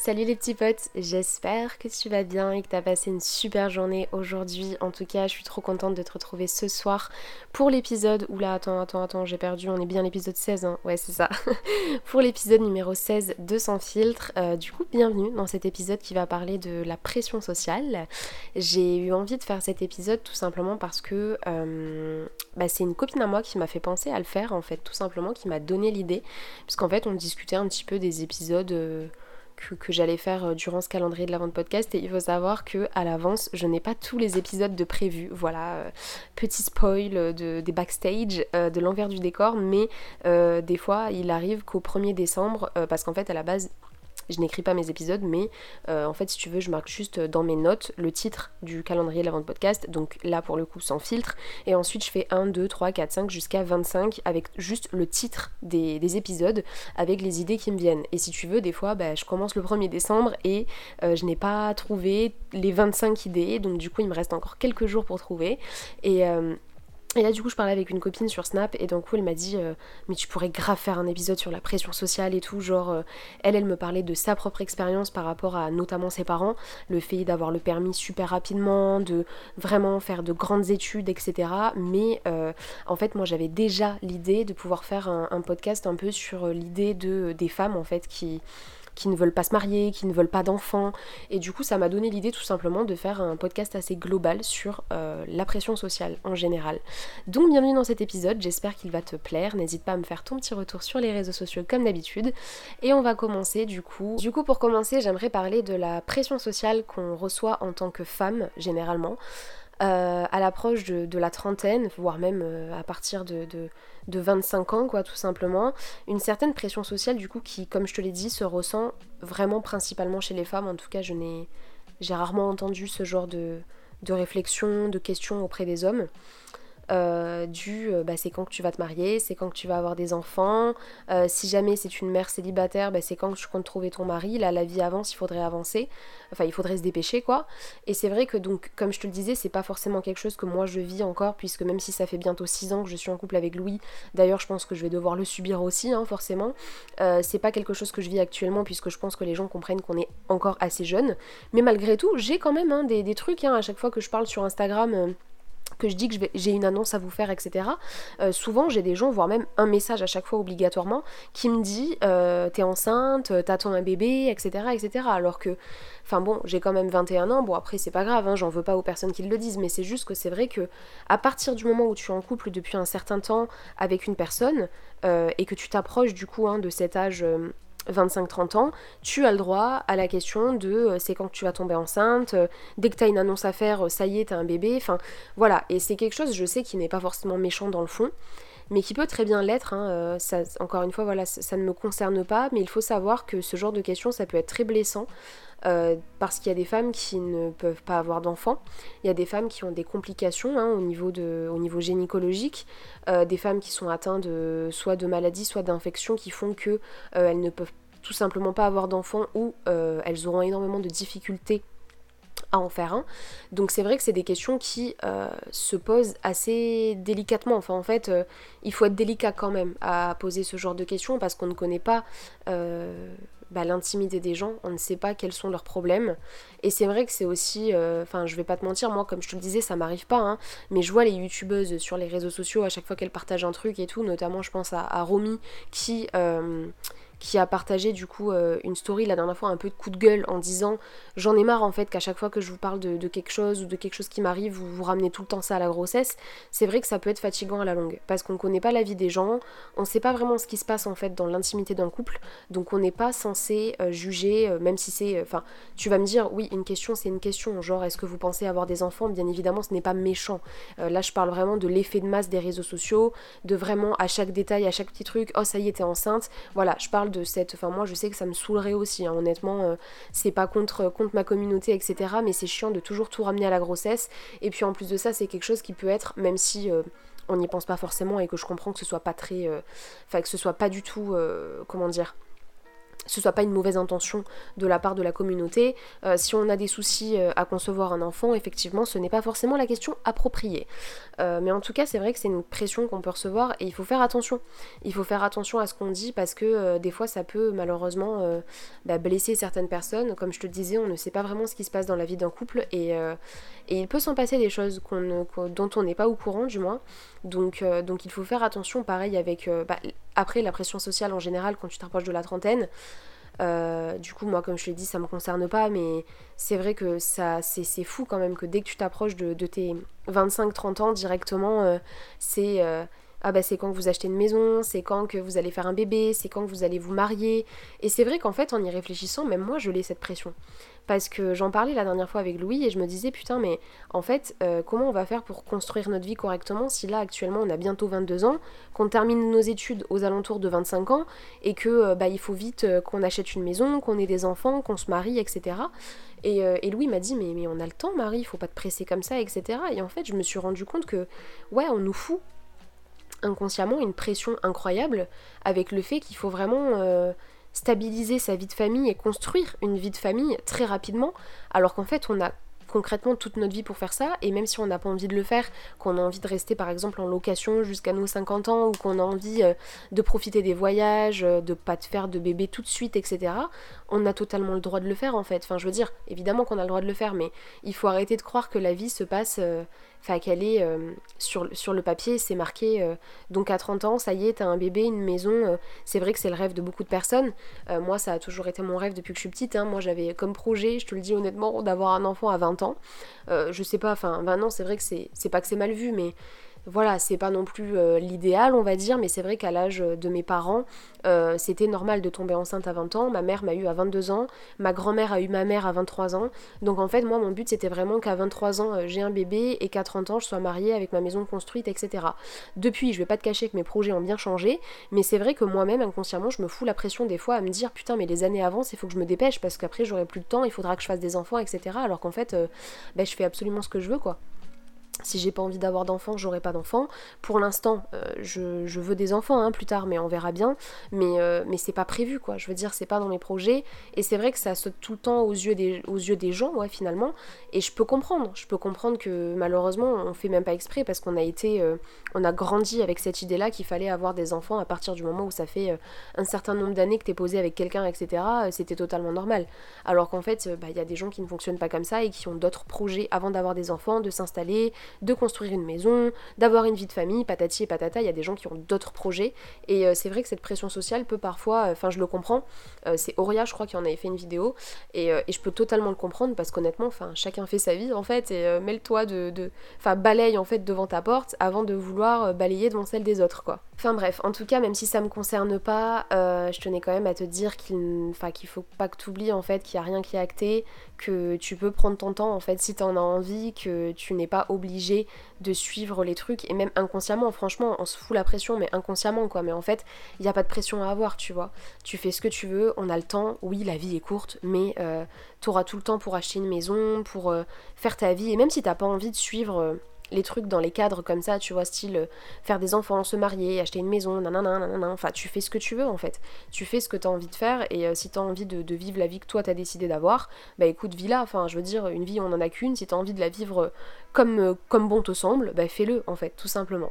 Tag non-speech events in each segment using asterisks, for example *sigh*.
Salut les petits potes, j'espère que tu vas bien et que tu as passé une super journée aujourd'hui. En tout cas, je suis trop contente de te retrouver ce soir pour l'épisode. Oula, attends, attends, attends, j'ai perdu, on est bien l'épisode 16, hein. ouais c'est ça. *laughs* pour l'épisode numéro 16 de Sans filtre. Euh, du coup, bienvenue dans cet épisode qui va parler de la pression sociale. J'ai eu envie de faire cet épisode tout simplement parce que euh, bah, c'est une copine à moi qui m'a fait penser à le faire en fait, tout simplement, qui m'a donné l'idée. Puisqu'en fait, on discutait un petit peu des épisodes... Euh, que, j'allais faire euh, durant ce calendrier de la vente podcast. Et il faut savoir que à l'avance je n'ai pas tous les épisodes de prévus. Voilà euh, petit spoil de, des backstage euh, de l'envers du décor. Mais des fois il arrive qu'au 1er décembre parce qu'en fait à la base je n'écris pas mes épisodes, mais euh, en fait, si tu veux, je marque juste dans mes notes le titre du calendrier de la vente podcast. Donc là, pour le coup, sans filtre. Et ensuite, je fais 1, 2, 3, 4, 5 jusqu'à 25 avec juste le titre des, épisodes, avec les idées qui me viennent. Et si tu veux, des fois, bah, je commence le 1er décembre et euh, je n'ai pas trouvé les 25 idées. Donc du coup, il me reste encore quelques jours pour trouver. Et, euh, et là du coup je parlais avec une copine sur Snap et d'un coup elle m'a dit euh, mais tu pourrais grave faire un épisode sur la pression sociale et tout genre euh, elle elle me parlait de sa propre expérience par rapport à notamment ses parents le fait d'avoir le permis super rapidement de vraiment faire de grandes études etc mais euh, en fait moi j'avais déjà l'idée de pouvoir faire un, un, podcast un peu sur l'idée de des femmes en fait qui qui ne veulent pas se marier, qui ne veulent pas d'enfants. Et du coup, ça m'a donné l'idée tout simplement de faire un podcast assez global sur euh, la pression sociale en général. Donc, bienvenue dans cet épisode, j'espère qu'il va te plaire. N'hésite pas à me faire ton petit retour sur les réseaux sociaux comme d'habitude. Et on va commencer du coup. Du coup, pour commencer, j'aimerais parler de la pression sociale qu'on reçoit en tant que femme, généralement. Euh, à l'approche de, la trentaine, voire même euh, à partir de, de, 25 ans, quoi, tout simplement, une certaine pression sociale, du coup, qui, comme je te l'ai dit, se ressent vraiment principalement chez les femmes. En tout cas, je n'ai, j'ai rarement entendu ce genre de, de réflexion, de questions auprès des hommes. Euh, du euh, bah, c'est quand que tu vas te marier, c'est quand que tu vas avoir des enfants, euh, si jamais c'est une mère célibataire, bah, c'est quand que tu comptes trouver ton mari, là la vie avance, il faudrait avancer, enfin il faudrait se dépêcher quoi. Et c'est vrai que donc comme je te le disais, c'est pas forcément quelque chose que moi je vis encore, puisque même si ça fait bientôt 6 ans que je suis en couple avec Louis, d'ailleurs je pense que je vais devoir le subir aussi hein, forcément, c'est pas quelque chose que je vis actuellement puisque je pense que les gens comprennent qu'on est encore assez jeune, mais malgré tout j'ai quand même hein, des, trucs hein, à chaque fois que je parle sur Instagram que je dis que j'ai une annonce à vous faire, etc. Euh, souvent, j'ai des gens, voire même un message à chaque fois obligatoirement, qui me dit euh, T'es enceinte, t'attends un bébé, etc. etc. Alors que, enfin bon, j'ai quand même 21 ans, bon après, c'est pas grave, hein, j'en veux pas aux personnes qui le disent, mais c'est juste que c'est vrai que à partir du moment où tu es en couple depuis un certain temps avec une personne euh, et que tu t'approches du coup hein, de cet âge 25-30 ans, tu as le droit à la question de euh, c'est quand tu vas tomber enceinte, euh, dès que tu as une annonce à faire, euh, ça y est, tu as un bébé, enfin voilà, et c'est quelque chose, je sais, qui n'est pas forcément méchant dans le fond, mais qui peut très bien l'être, hein, ça, encore une fois, voilà, ça, ne me concerne pas, mais il faut savoir que ce genre de questions, ça peut être très blessant, parce qu'il y a des femmes qui ne peuvent pas avoir d'enfants, il y a des femmes qui ont des complications hein, au, niveau de, gynécologique, des femmes qui sont atteintes de, soit de maladies, soit d'infections qui font qu'elles elles ne peuvent tout simplement pas avoir d'enfants ou euh, elles auront énormément de difficultés à en faire un. Donc c'est vrai que c'est des questions qui euh, se posent assez délicatement. Enfin en fait, euh, il faut être délicat quand même à poser ce genre de questions parce qu'on ne connaît pas bah, l'intimité des gens, on ne sait pas quels sont leurs problèmes. Et c'est vrai que c'est aussi, enfin je vais pas te mentir, moi comme je te le disais, ça m'arrive pas, hein, mais je vois les youtubeuses sur les réseaux sociaux à chaque fois qu'elles partagent un truc et tout, notamment je pense à, à Romy qui qui a partagé du coup euh, une story la dernière fois un peu de coup de gueule en disant j'en ai marre en fait qu'à chaque fois que je vous parle de, quelque chose ou de quelque chose qui m'arrive vous vous ramenez tout le temps ça à la grossesse. C'est vrai que ça peut être fatigant à la longue parce qu'on connaît pas la vie des gens on sait pas vraiment ce qui se passe en fait dans l'intimité d'un couple donc on n'est pas censé euh, juger euh, même si c'est enfin tu vas me dire oui une question c'est une question genre est-ce que vous pensez avoir des enfants? Bien évidemment ce n'est pas méchant. Là je parle vraiment de l'effet de masse des réseaux sociaux de vraiment à chaque détail à chaque petit truc oh ça y est t'es enceinte. Voilà je parle de cette. Enfin, moi, je sais que ça me saoulerait aussi, hein. honnêtement. Euh, c'est pas contre, contre ma communauté, etc. Mais c'est chiant de toujours tout ramener à la grossesse. Et puis, en plus de ça, c'est quelque chose qui peut être, même si. Euh, on n'y pense pas forcément et que je comprends que ce soit pas très. Euh, enfin, que ce soit pas du tout. comment dire ce soit pas une mauvaise intention de la part de la communauté. Euh, si on a des soucis euh, à concevoir un enfant, effectivement, ce n'est pas forcément la question appropriée. Euh, mais en tout cas, c'est vrai que c'est une pression qu'on peut recevoir et il faut faire attention. Il faut faire attention à ce qu'on dit parce que des fois, ça peut malheureusement bah, blesser certaines personnes. Comme je te disais, on ne sait pas vraiment ce qui se passe dans la vie d'un couple et, il peut s'en passer des choses dont on n'est pas au courant, du moins. Donc, donc il faut faire attention, pareil, avec bah, après la pression sociale en général quand tu t'approches de la trentaine. Euh, du coup, moi, comme je l'ai dit, ça me concerne pas, mais c'est vrai que ça, c'est fou quand même que dès que tu t'approches de, tes 25-30 ans directement, euh, c'est euh, ah bah c'est quand vous achetez une maison, c'est quand que vous allez faire un bébé, c'est quand que vous allez vous marier. Et c'est vrai qu'en fait, en y réfléchissant, même moi, je l'ai cette pression. Parce que j'en parlais la dernière fois avec Louis et je me disais, putain, mais en fait, euh, comment on va faire pour construire notre vie correctement si là, actuellement, on a bientôt 22 ans, qu'on termine nos études aux alentours de 25 ans et que euh, bah, il faut vite euh, qu'on achète une maison, qu'on ait des enfants, qu'on se marie, etc. Et, Louis m'a dit, mais, mais on a le temps, Marie, il faut pas te presser comme ça, etc. Et en fait, je me suis rendu compte que, ouais, on nous fout inconsciemment une pression incroyable avec le fait qu'il faut vraiment stabiliser sa vie de famille et construire une vie de famille très rapidement, alors qu'en fait on a concrètement toute notre vie pour faire ça, et même si on n'a pas envie de le faire, qu'on a envie de rester par exemple en location jusqu'à nos 50 ans, ou qu'on a envie euh, de profiter des voyages, euh, de pas te faire de bébé tout de suite, etc., on a totalement le droit de le faire en fait. Enfin je veux dire, évidemment qu'on a le droit de le faire, mais il faut arrêter de croire que la vie se passe... Euh, enfin qu'elle est sur, sur le papier, c'est marqué donc à 30 ans, ça y est, t'as un bébé, une maison. c'est vrai que c'est le rêve de beaucoup de personnes. moi, ça a toujours été mon rêve depuis que je suis petite. Hein. Moi, j'avais comme projet, je te le dis honnêtement, d'avoir un enfant à 20 ans. Euh, je sais pas, enfin 20 ans c'est vrai que c'est pas que c'est mal vu, mais voilà, c'est pas non plus euh, l'idéal, on va dire, mais c'est vrai qu'à l'âge de mes parents, euh, c'était normal de tomber enceinte à 20 ans. Ma mère m'a eu à 22 ans, ma grand-mère a eu ma mère à 23 ans. Donc en fait, moi, mon but, c'était vraiment qu'à 23 ans, j'ai un bébé et qu'à 30 ans, je sois mariée avec ma maison construite, etc. Depuis, je vais pas te cacher que mes projets ont bien changé, mais c'est vrai que moi-même, inconsciemment, je me fous la pression des fois à me dire putain, mais les années avancent, il faut que je me dépêche parce qu'après, j'aurai plus de temps, il faudra que je fasse des enfants, etc. Alors qu'en fait, ben, je fais absolument ce que je veux, quoi. Si j'ai pas envie d'avoir d'enfants, j'aurai pas d'enfants. Pour l'instant, euh, je, veux des enfants hein, plus tard, mais on verra bien. Mais, euh, c'est pas prévu, quoi. Je veux dire, c'est pas dans mes projets. Et c'est vrai que ça saute tout le temps aux yeux des, gens, ouais, finalement. Et je peux comprendre. Je peux comprendre que malheureusement, on fait même pas exprès parce qu'on a été. Euh, on a grandi avec cette idée-là qu'il fallait avoir des enfants à partir du moment où ça fait un certain nombre d'années que t'es posé avec quelqu'un, etc. C'était totalement normal. Alors qu'en fait, bah, il y a des gens qui ne fonctionnent pas comme ça et qui ont d'autres projets avant d'avoir des enfants, de s'installer de construire une maison, d'avoir une vie de famille, patati et patata, il y a des gens qui ont d'autres projets. Et euh, c'est vrai que cette pression sociale peut parfois, euh, enfin je le comprends, euh, c'est Auria je crois qui en avait fait une vidéo, et, je peux totalement le comprendre parce qu'honnêtement, enfin chacun fait sa vie en fait, et mêle-toi de... Enfin balaye en fait devant ta porte avant de vouloir balayer devant celle des autres quoi. Enfin bref, en tout cas, même si ça me concerne pas, je tenais quand même à te dire qu'il qu'il faut pas que tu oublies en fait qu'il n'y a rien qui est acté, que tu peux prendre ton temps en fait si tu en as envie, que tu n'es pas obligé de suivre les trucs et même inconsciemment, franchement, on se fout la pression mais inconsciemment quoi, mais en fait, il n'y a pas de pression à avoir, tu vois. Tu fais ce que tu veux, on a le temps, oui, la vie est courte, mais euh, tu auras tout le temps pour acheter une maison, pour euh, faire ta vie. Et même si t'as pas envie de suivre euh, les trucs dans les cadres comme ça, tu vois, style euh, faire des enfants, se marier, acheter une maison, nanana, nanana, enfin tu fais ce que tu veux en fait. Tu fais ce que tu as envie de faire et euh, si tu as envie de, vivre la vie que toi t'as décidé d'avoir, bah écoute, vis-la, enfin je veux dire, une vie on en a qu'une, si tu as envie de la vivre comme, euh, comme bon te semble, bah fais-le en fait, tout simplement.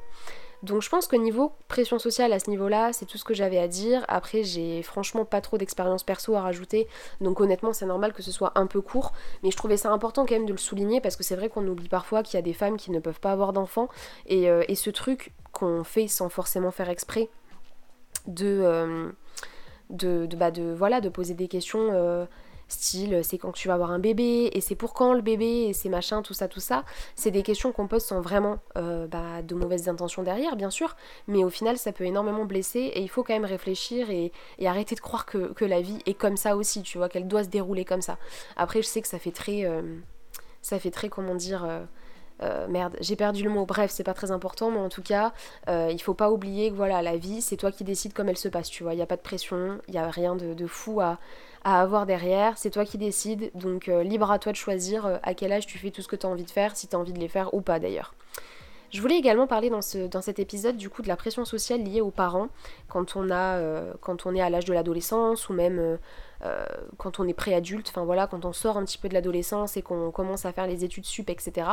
Donc je pense que niveau pression sociale à ce niveau-là, c'est tout ce que j'avais à dire. Après, j'ai franchement pas trop d'expérience perso à rajouter, donc honnêtement, c'est normal que ce soit un peu court, mais je trouvais ça important quand même de le souligner parce que c'est vrai qu'on oublie parfois qu'il y a des femmes qui ne peuvent pas avoir d'enfants et, euh, ce truc qu'on fait sans forcément faire exprès de, euh, de, bah, de, voilà, de poser des questions. Euh, style c'est quand tu vas avoir un bébé et c'est pour quand le bébé et c'est machin, tout ça, tout ça. C'est des questions qu'on pose sans vraiment euh, bah, de mauvaises intentions derrière, bien sûr, mais au final ça peut énormément blesser et il faut quand même réfléchir et, arrêter de croire que, la vie est comme ça aussi, tu vois, qu'elle doit se dérouler comme ça. Après, je sais que ça fait très. Euh, ça fait très, comment dire. Euh, merde, j'ai perdu le mot. Bref, c'est pas très important, mais en tout cas, il faut pas oublier que voilà, la vie, c'est toi qui décides comme elle se passe, tu vois. Il n'y a pas de pression, il n'y a rien de, fou à, à avoir derrière, c'est toi qui décides, donc euh, libre à toi de choisir euh, à quel âge tu fais tout ce que tu as envie de faire, si tu as envie de les faire ou pas d'ailleurs. Je voulais également parler dans, ce, dans cet épisode du coup de la pression sociale liée aux parents quand on, a, euh, quand on est à l'âge de l'adolescence ou même quand on est préadulte, enfin voilà, quand on sort un petit peu de l'adolescence et qu'on commence à faire les études sup, etc.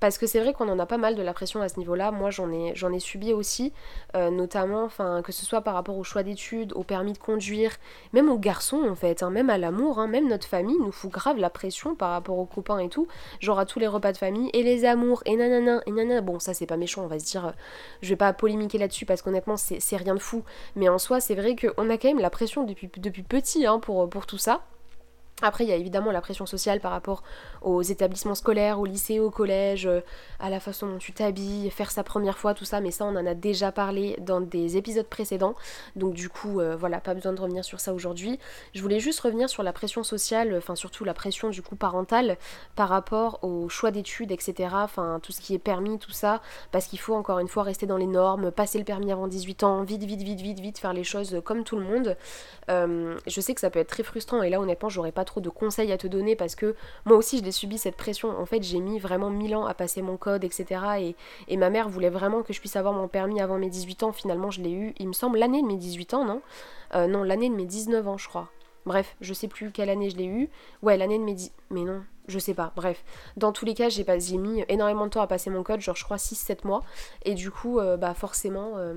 Parce que c'est vrai qu'on en a pas mal de la pression à ce niveau-là. Moi, j'en ai, j'en ai subi aussi, euh, notamment, que ce soit par rapport au choix d'études, au permis de conduire, même aux garçons en fait, hein, même à l'amour, hein, même notre famille nous fout grave la pression par rapport aux copains et tout. Genre à tous les repas de famille et les amours et nanana et nanana. Bon, ça c'est pas méchant, on va se dire, euh, je vais pas polémiquer là-dessus parce qu'honnêtement c'est, rien de fou. Mais en soi, c'est vrai qu'on a quand même la pression depuis, depuis petit hein, pour, pour tout ça. Après, il y a évidemment la pression sociale par rapport aux établissements scolaires, au lycée, au collège, euh, à la façon dont tu t'habilles, faire sa première fois, tout ça, mais ça on en a déjà parlé dans des épisodes précédents, donc du coup euh, voilà, pas besoin de revenir sur ça aujourd'hui. Je voulais juste revenir sur la pression sociale, enfin surtout la pression du coup parentale par rapport au choix d'études, etc. Enfin tout ce qui est permis, tout ça, parce qu'il faut encore une fois rester dans les normes, passer le permis avant 18 ans, vite, vite, vite, vite, vite, faire les choses comme tout le monde. Euh, je sais que ça peut être très frustrant et là honnêtement j'aurais pas trop de conseils à te donner parce que moi aussi je l'ai subi cette pression. En fait, j'ai mis vraiment mille ans à passer mon code, etc. Et, ma mère voulait vraiment que je puisse avoir mon permis avant mes 18 ans. Finalement, je l'ai eu, il me semble, l'année de mes 18 ans, non? Euh, Non, l'année de mes 19 ans, je crois. Bref, je sais plus quelle année je l'ai eu. Ouais, l'année de mes 10... Mais non, je sais pas, bref. Dans tous les cas, j'ai mis énormément de temps à passer mon code, genre je crois 6-7 mois. Et du coup, euh, bah forcément, euh,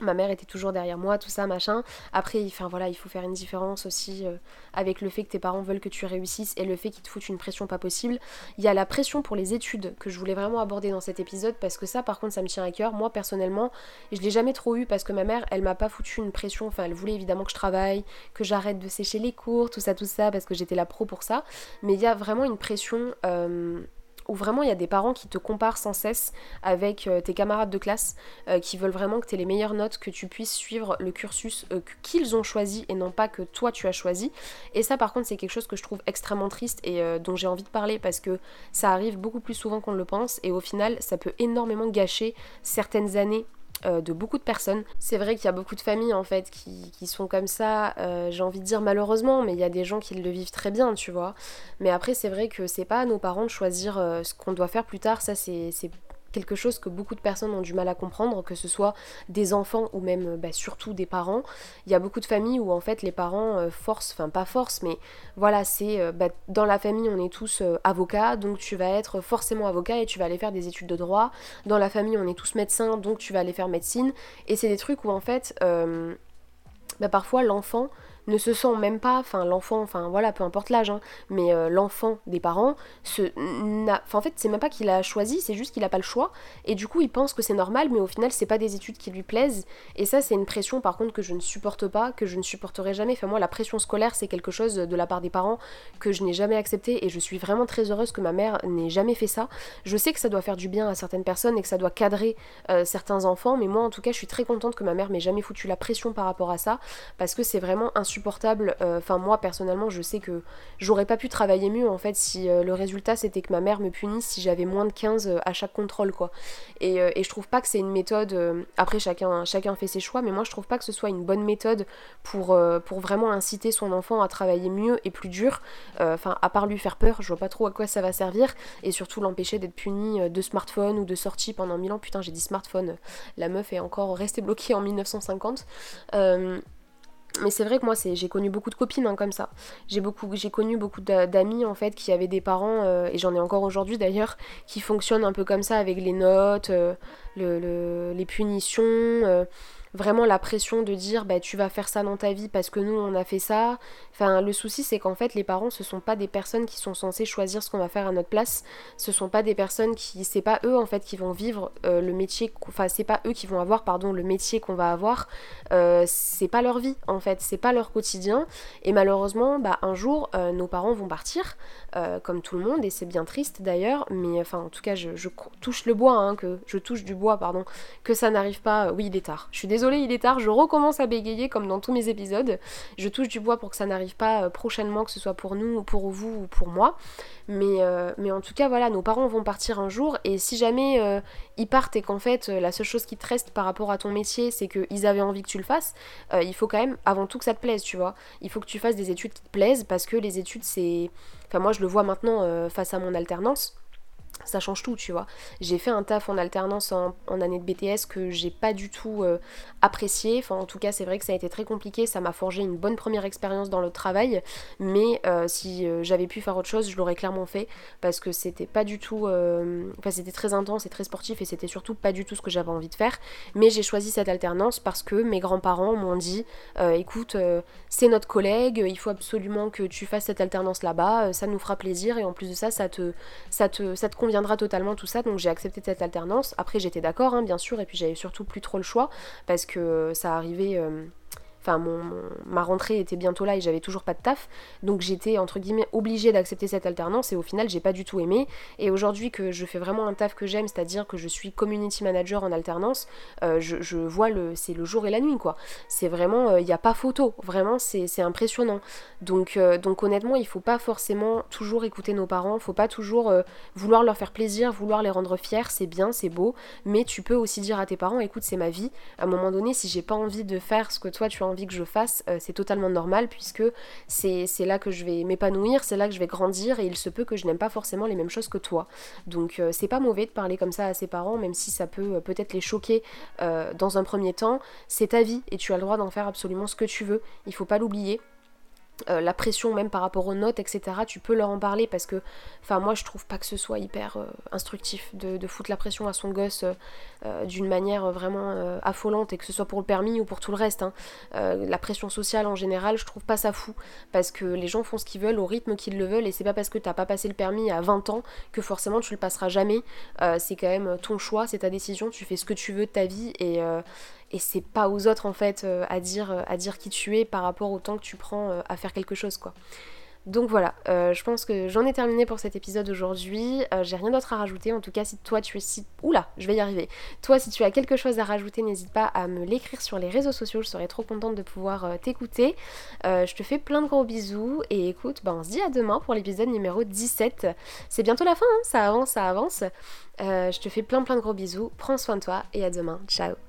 ma mère était toujours derrière moi, tout ça, machin. Après, il faut faire une différence aussi euh, avec le fait que tes parents veulent que tu réussisses et le fait qu'ils te foutent une pression pas possible. Il y a la pression pour les études que je voulais vraiment aborder dans cet épisode parce que ça, par contre, ça me tient à cœur. Moi, personnellement, je l'ai jamais trop eu parce que ma mère, elle m'a pas foutu une pression. Enfin, elle voulait évidemment que je travaille, que j'arrête de sécher les cours, tout ça, tout ça, parce que j'étais la pro pour ça. Mais il y a vraiment une pression. Euh, où vraiment il y a des parents qui te comparent sans cesse avec euh, tes camarades de classe, euh, qui veulent vraiment que tu aies les meilleures notes, que tu puisses suivre le cursus euh, qu'ils ont choisi et non pas que toi tu as choisi. Et ça par contre c'est quelque chose que je trouve extrêmement triste et dont j'ai envie de parler parce que ça arrive beaucoup plus souvent qu'on le pense et au final ça peut énormément gâcher certaines années de beaucoup de personnes. C'est vrai qu'il y a beaucoup de familles en fait qui, sont comme ça, euh, j'ai envie de dire malheureusement, mais il y a des gens qui le vivent très bien, tu vois. Mais après c'est vrai que c'est pas à nos parents de choisir euh, ce qu'on doit faire plus tard, ça c'est quelque chose que beaucoup de personnes ont du mal à comprendre, que ce soit des enfants ou même bah, surtout des parents. Il y a beaucoup de familles où en fait les parents euh, forcent, enfin pas forcent, mais voilà, c'est euh, bah, dans la famille on est tous euh, avocats, donc tu vas être forcément avocat et tu vas aller faire des études de droit. Dans la famille on est tous médecins, donc tu vas aller faire médecine. Et c'est des trucs où en fait bah, parfois l'enfant ne se sent même pas, enfin l'enfant, enfin voilà, peu importe l'âge, hein, mais euh, l'enfant des parents, se, en fait c'est même pas qu'il a choisi, c'est juste qu'il a pas le choix, et du coup il pense que c'est normal, mais au final c'est pas des études qui lui plaisent, et ça c'est une pression par contre que je ne supporte pas, que je ne supporterai jamais, enfin moi la pression scolaire c'est quelque chose de la part des parents que je n'ai jamais accepté, et je suis vraiment très heureuse que ma mère n'ait jamais fait ça, je sais que ça doit faire du bien à certaines personnes et que ça doit cadrer euh, certains enfants, mais moi en tout cas je suis très contente que ma mère m'ait jamais foutu la pression par rapport à ça, parce que c'est vraiment un Euh, enfin, moi personnellement, je sais que j'aurais pas pu travailler mieux en fait si euh, le résultat c'était que ma mère me punisse si j'avais moins de 15 euh, à chaque contrôle quoi. Et, je trouve pas que c'est une méthode. après, chacun, chacun fait ses choix, mais moi je trouve pas que ce soit une bonne méthode pour, pour vraiment inciter son enfant à travailler mieux et plus dur. Enfin, à part lui faire peur, je vois pas trop à quoi ça va servir et surtout l'empêcher d'être puni de smartphone ou de sortie pendant mille ans. Putain, j'ai dit smartphone. La meuf est encore restée bloquée en 1950. Mais c'est vrai que moi j'ai connu beaucoup de copines hein, comme ça. J'ai connu beaucoup d'amis en fait qui avaient des parents euh, et j'en ai encore aujourd'hui d'ailleurs qui fonctionnent un peu comme ça avec les notes, euh, le, les punitions. Euh, vraiment la pression de dire bah tu vas faire ça dans ta vie parce que nous on a fait ça. Enfin le souci c'est qu'en fait les parents ce sont pas des personnes qui sont censées choisir ce qu'on va faire à notre place. Ce sont pas des personnes qui c'est pas eux en fait qui vont vivre euh, le métier enfin c'est pas eux qui vont avoir pardon le métier qu'on va avoir. Euh, c'est pas leur vie en fait, c'est pas leur quotidien et malheureusement bah un jour euh, nos parents vont partir comme tout le monde et c'est bien triste d'ailleurs mais enfin en tout cas je, touche le bois hein, que je touche du bois pardon que ça n'arrive pas oui il est tard. Je suis désolée il est tard, je recommence à bégayer comme dans tous mes épisodes. Je touche du bois pour que ça n'arrive pas euh, prochainement, que ce soit pour nous, ou pour vous, ou pour moi. Mais, euh, mais en tout cas, voilà, nos parents vont partir un jour, et si jamais euh, ils partent et qu'en fait, la seule chose qui te reste par rapport à ton métier, c'est qu'ils avaient envie que tu le fasses, il faut quand même, avant tout, que ça te plaise, tu vois. Il faut que tu fasses des études qui te plaisent, parce que les études, c'est... Enfin, moi, je le vois maintenant face à mon alternance ça change tout, tu vois. J'ai fait un taf en alternance en, année de BTS que j'ai pas du tout euh, apprécié. Enfin, en tout cas, c'est vrai que ça a été très compliqué. Ça m'a forgé une bonne première expérience dans le travail. Mais euh, si euh, j'avais pu faire autre chose, je l'aurais clairement fait parce que c'était pas du tout. Enfin, c'était très intense et très sportif et c'était surtout pas du tout ce que j'avais envie de faire. Mais j'ai choisi cette alternance parce que mes grands-parents m'ont dit écoute, c'est notre collègue, il faut absolument que tu fasses cette alternance là-bas, ça nous fera plaisir et en plus de ça, ça te, ça te, ça te convient viendra totalement tout ça, donc j'ai accepté cette alternance. Après j'étais d'accord, hein, bien sûr, et puis j'avais surtout plus trop le choix, parce que ça arrivait... Euh, Enfin, mon, ma rentrée était bientôt là et j'avais toujours pas de taf. Donc j'étais, entre guillemets, obligée d'accepter cette alternance et au final, j'ai pas du tout aimé. Et aujourd'hui que je fais vraiment un taf que j'aime, c'est-à-dire que je suis community manager en alternance, euh, je, vois le. C'est le jour et la nuit, quoi. C'est vraiment. Il euh, n'y a pas photo. Vraiment, c'est impressionnant. Donc, euh, donc honnêtement, il faut pas forcément toujours écouter nos parents. Faut pas toujours vouloir leur faire plaisir, vouloir les rendre fiers. C'est bien, c'est beau. Mais tu peux aussi dire à tes parents écoute, c'est ma vie. À un moment donné, si j'ai pas envie de faire ce que toi tu as envie que je fasse, euh, c'est totalement normal puisque c'est là que je vais m'épanouir, c'est là que je vais grandir et il se peut que je n'aime pas forcément les mêmes choses que toi. Donc euh, c'est pas mauvais de parler comme ça à ses parents, même si ça peut euh, peut-être les choquer dans un premier temps. C'est ta vie et tu as le droit d'en faire absolument ce que tu veux. Il faut pas l'oublier. Euh, la pression même par rapport aux notes, etc. Tu peux leur en parler parce que, enfin moi je trouve pas que ce soit hyper euh, instructif de, foutre la pression à son gosse euh, d'une manière vraiment affolante et que ce soit pour le permis ou pour tout le reste. Hein. la pression sociale en général, je trouve pas ça fou parce que les gens font ce qu'ils veulent au rythme qu'ils le veulent et c'est pas parce que t'as pas passé le permis à 20 ans que forcément tu le passeras jamais. c'est quand même ton choix, c'est ta décision, tu fais ce que tu veux de ta vie et et c'est pas aux autres en fait euh, à dire euh, à dire qui tu es par rapport au temps que tu prends euh, à faire quelque chose quoi. Donc voilà, je pense que j'en ai terminé pour cet épisode aujourd'hui. J'ai rien d'autre à rajouter. En tout cas, si toi tu es si. Oula, je vais y arriver. Toi, si tu as quelque chose à rajouter, n'hésite pas à me l'écrire sur les réseaux sociaux. Je serais trop contente de pouvoir t'écouter. je te fais plein de gros bisous. Et écoute, bah, on se dit à demain pour l'épisode numéro 17. C'est bientôt la fin, hein ça avance, ça avance. je te fais plein plein de gros bisous. Prends soin de toi et à demain. Ciao